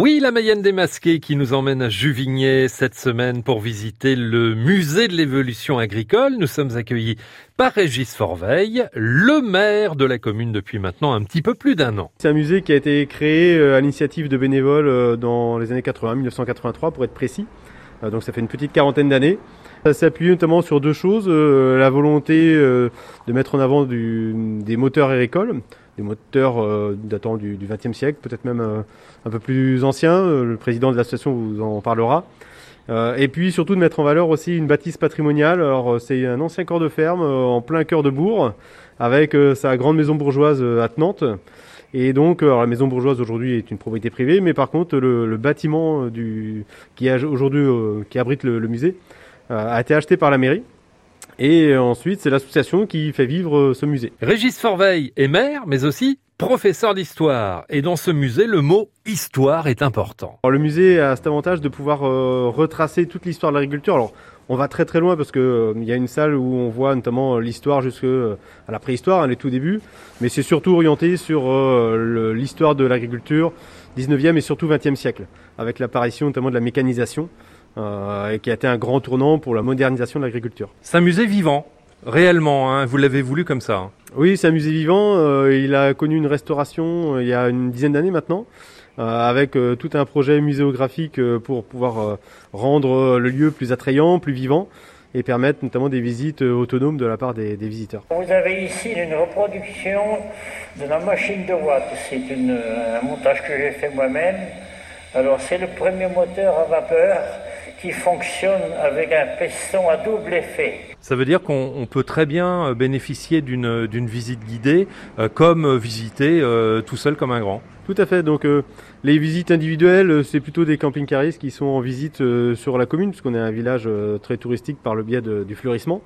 Oui, la Mayenne démasquée qui nous emmène à Juvigné cette semaine pour visiter le musée de l'évolution agricole. Nous sommes accueillis par Régis Forveille, le maire de la commune depuis maintenant un petit peu plus d'un an. C'est un musée qui a été créé euh, à l'initiative de bénévoles euh, dans les années 80, 1983 pour être précis. Euh, donc ça fait une petite quarantaine d'années. Ça s'appuie notamment sur deux choses, la volonté de mettre en avant des moteurs agricoles, des moteurs euh, datant du XXe siècle, peut-être même euh, un peu plus anciens. Euh, le président de l'association vous en parlera. et puis surtout de mettre en valeur aussi une bâtisse patrimoniale. Alors c'est un ancien corps de ferme en plein cœur de Bourg, avec sa grande maison bourgeoise attenante. Et donc, la maison bourgeoise aujourd'hui est une propriété privée, mais par contre, le, bâtiment qui aujourd'hui qui abrite le musée a été acheté par la mairie. Et ensuite, c'est l'association qui fait vivre euh, ce musée. Régis Forveille est maire, mais aussi professeur d'histoire. Et dans ce musée, le mot histoire est important. le musée a cet avantage de pouvoir euh, retracer toute l'histoire de l'agriculture. Alors, on va très très loin parce qu'il euh, y a une salle où on voit notamment l'histoire jusqu'à la préhistoire, hein, les tout débuts, mais c'est surtout orienté sur l'histoire de l'agriculture 19e et surtout 20e siècle, avec l'apparition notamment de la mécanisation. Euh, et qui a été un grand tournant pour la modernisation de l'agriculture. C'est un musée vivant, réellement, hein, vous l'avez voulu comme ça. Hein. Oui, c'est un musée vivant, euh, il a connu une restauration euh, il y a une dizaine d'années maintenant. avec tout un projet muséographique pour pouvoir rendre le lieu plus attrayant, plus vivant et permettre notamment des visites autonomes de la part des, visiteurs. Vous avez ici une reproduction de la machine de Watt. C'est un montage que j'ai fait moi-même. Alors c'est le premier moteur à vapeur qui fonctionne avec un piston à double effet. Ça veut dire qu'on peut très bien euh, bénéficier d'une visite guidée euh, comme euh, visiter tout seul comme un grand. Tout à fait. Donc les visites individuelles, c'est plutôt des camping-caristes qui sont en visite sur la commune, puisqu'on est un village très touristique par le biais du fleurissement,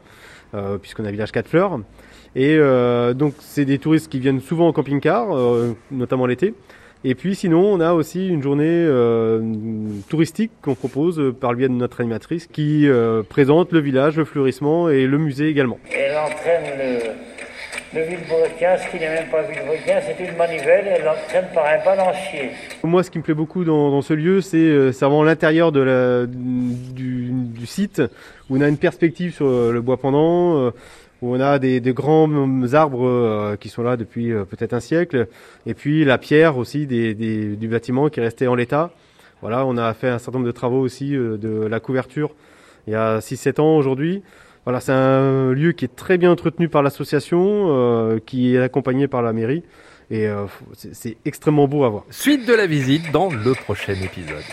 puisqu'on est un village 4 fleurs. Et donc c'est des touristes qui viennent souvent en camping-car, notamment l'été. Et puis sinon, on a aussi une journée euh, touristique qu'on propose par le biais de notre animatrice qui euh, présente le village, le fleurissement et le musée également. Elle entraîne le, le vilebrequin, ce qui n'est même pas vilebrequin, c'est une manivelle, elle l'entraîne par un balancier. Moi, ce qui me plaît beaucoup dans, ce lieu, c'est euh, vraiment l'intérieur du, du, site, où on a une perspective sur le bois pendant où on a des, grands arbres euh, qui sont là depuis euh, peut-être un siècle, et puis la pierre aussi du bâtiment qui est resté en l'état. Voilà, on a fait un certain nombre de travaux aussi euh, de la couverture il y a 6-7 ans aujourd'hui. Voilà, c'est un lieu qui est très bien entretenu par l'association, qui est accompagné par la mairie, et c'est extrêmement beau à voir. Suite de la visite dans le prochain épisode.